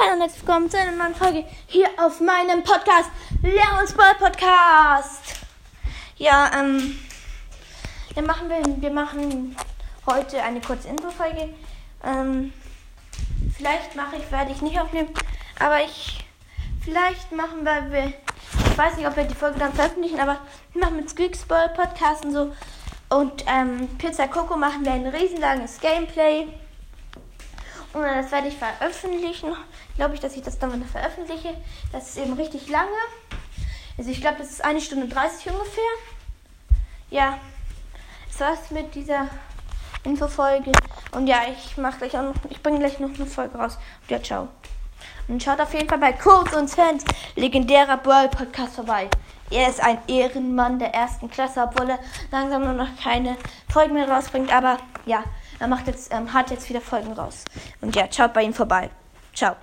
Hallo und herzlich willkommen zu einer neuen Folge hier auf meinem Podcast, Leons Ball Podcast. Ja, ähm, wir machen, wir, wir machen heute eine kurze Infofolge. Ähm, vielleicht mache ich, werde ich nicht aufnehmen, aber ich, vielleicht machen wir, wir, ich weiß nicht, ob wir die Folge dann veröffentlichen, aber wir machen mit Squeaks Ball Podcast und so. Und ähm, Pizza Coco machen wir ein riesenlanges Gameplay. Und das werde ich veröffentlichen. Glaube ich, dass ich das dann veröffentliche. Das ist eben richtig lange. Also ich glaube, das ist eine Stunde 30 ungefähr. Ja, das war's mit dieser Infofolge. Und ja, ich mache gleich auch noch, ich bringe gleich noch eine Folge raus. Und ja, ciao. Und schaut auf jeden Fall bei Kurz und Fans legendärer Brawl Podcast vorbei. Er ist ein Ehrenmann der ersten Klasse, obwohl er langsam nur noch keine Folgen mehr rausbringt. Aber ja, er macht jetzt, ähm, hat jetzt wieder Folgen raus. Und ja, schaut bei ihm vorbei. Ciao.